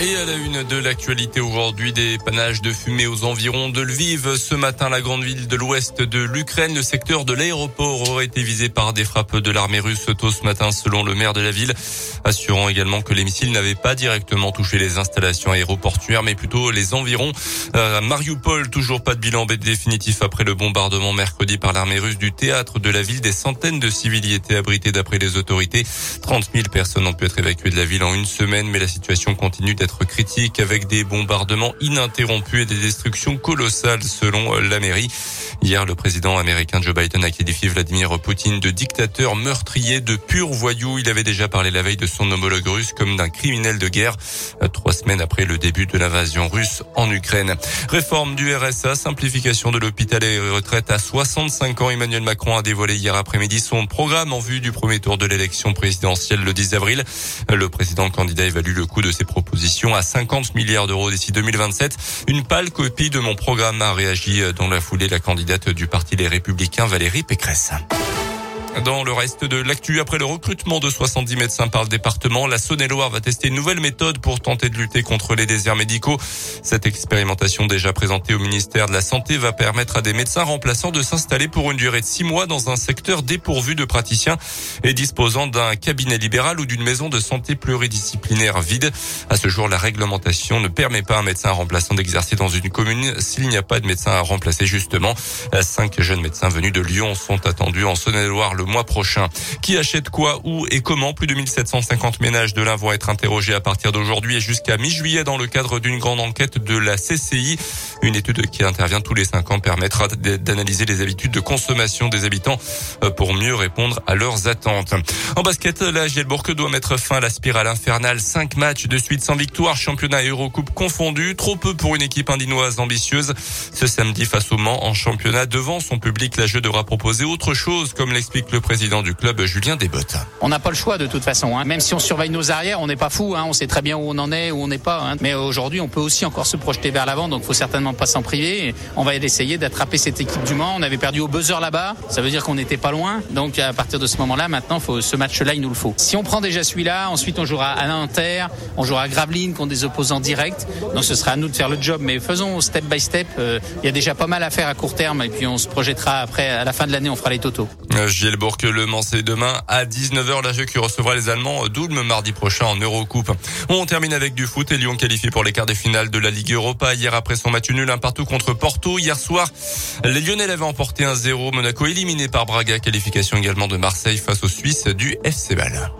Et à la une de l'actualité aujourd'hui, des panaches de fumée aux environs de Lviv. Ce matin, la grande ville de l'ouest de l'Ukraine, le secteur de l'aéroport aurait été visé par des frappes de l'armée russe tôt ce matin, selon le maire de la ville, assurant également que les missiles n'avaient pas directement touché les installations aéroportuaires, mais plutôt les environs. Euh, Mariupol, toujours pas de bilan définitif après le bombardement mercredi par l'armée russe du théâtre de la ville. Des centaines de civils y étaient abrités d'après les autorités. 30 000 personnes ont pu être évacuées de la ville en une semaine, mais la situation continue critique avec des bombardements ininterrompus et des destructions colossales selon la mairie. Hier, le président américain Joe Biden a qualifié Vladimir Poutine de dictateur meurtrier, de pur voyou. Il avait déjà parlé la veille de son homologue russe comme d'un criminel de guerre, trois semaines après le début de l'invasion russe en Ukraine. Réforme du RSA, simplification de l'hôpital et retraite à 65 ans. Emmanuel Macron a dévoilé hier après-midi son programme en vue du premier tour de l'élection présidentielle le 10 avril. Le président candidat évalue le coût de ses propositions à 50 milliards d'euros d'ici 2027. Une pâle copie de mon programme a réagi dans la foulée la candidate du Parti des Républicains Valérie Pécresse. Dans le reste de l'actu, après le recrutement de 70 médecins par le département, la Saône-et-Loire va tester une nouvelle méthode pour tenter de lutter contre les déserts médicaux. Cette expérimentation déjà présentée au ministère de la Santé va permettre à des médecins remplaçants de s'installer pour une durée de six mois dans un secteur dépourvu de praticiens et disposant d'un cabinet libéral ou d'une maison de santé pluridisciplinaire vide. À ce jour, la réglementation ne permet pas à un médecin remplaçant d'exercer dans une commune s'il n'y a pas de médecin à remplacer justement. Cinq jeunes médecins venus de Lyon sont attendus en Saône-et-Loire le mois prochain. Qui achète quoi, où et comment? Plus de 1750 ménages de l'un vont être interrogés à partir d'aujourd'hui et jusqu'à mi-juillet dans le cadre d'une grande enquête de la CCI. Une étude qui intervient tous les cinq ans permettra d'analyser les habitudes de consommation des habitants euh, pour mieux répondre à leurs attentes. En basket, la Gielbourg doit mettre fin à la spirale infernale. Cinq matchs de suite sans victoire, championnat et Eurocoupe confondus. Trop peu pour une équipe indinoise ambitieuse. Ce samedi face au Mans en championnat devant son public, la jeu devra proposer autre chose, comme l'explique le le président du club, Julien Desbottes. On n'a pas le choix de toute façon. Hein. Même si on surveille nos arrières, on n'est pas fou. Hein. On sait très bien où on en est, où on n'est pas. Hein. Mais aujourd'hui, on peut aussi encore se projeter vers l'avant. Donc, il faut certainement pas s'en priver. On va essayer d'attraper cette équipe du Mans. On avait perdu au buzzer là-bas. Ça veut dire qu'on n'était pas loin. Donc, à partir de ce moment-là, maintenant, faut, ce match-là, il nous le faut. Si on prend déjà celui-là, ensuite on jouera à Nanterre, on jouera à Gravelines contre des opposants directs. Donc, ce sera à nous de faire le job. Mais faisons step by step. Euh, il y a déjà pas mal à faire à court terme. Et puis, on se projettera après, à la fin de l'année, on fera les totaux. Euh, Le Mans, demain à 19h. La jeu qui recevra les Allemands double mardi prochain en Eurocoupe. On termine avec du foot et Lyon qualifié pour les quarts des finales de la Ligue Europa. Hier après son match nul un partout contre Porto. Hier soir, les Lyonnais avaient emporté 1-0. Monaco éliminé par Braga. Qualification également de Marseille face aux Suisses du FC Ball.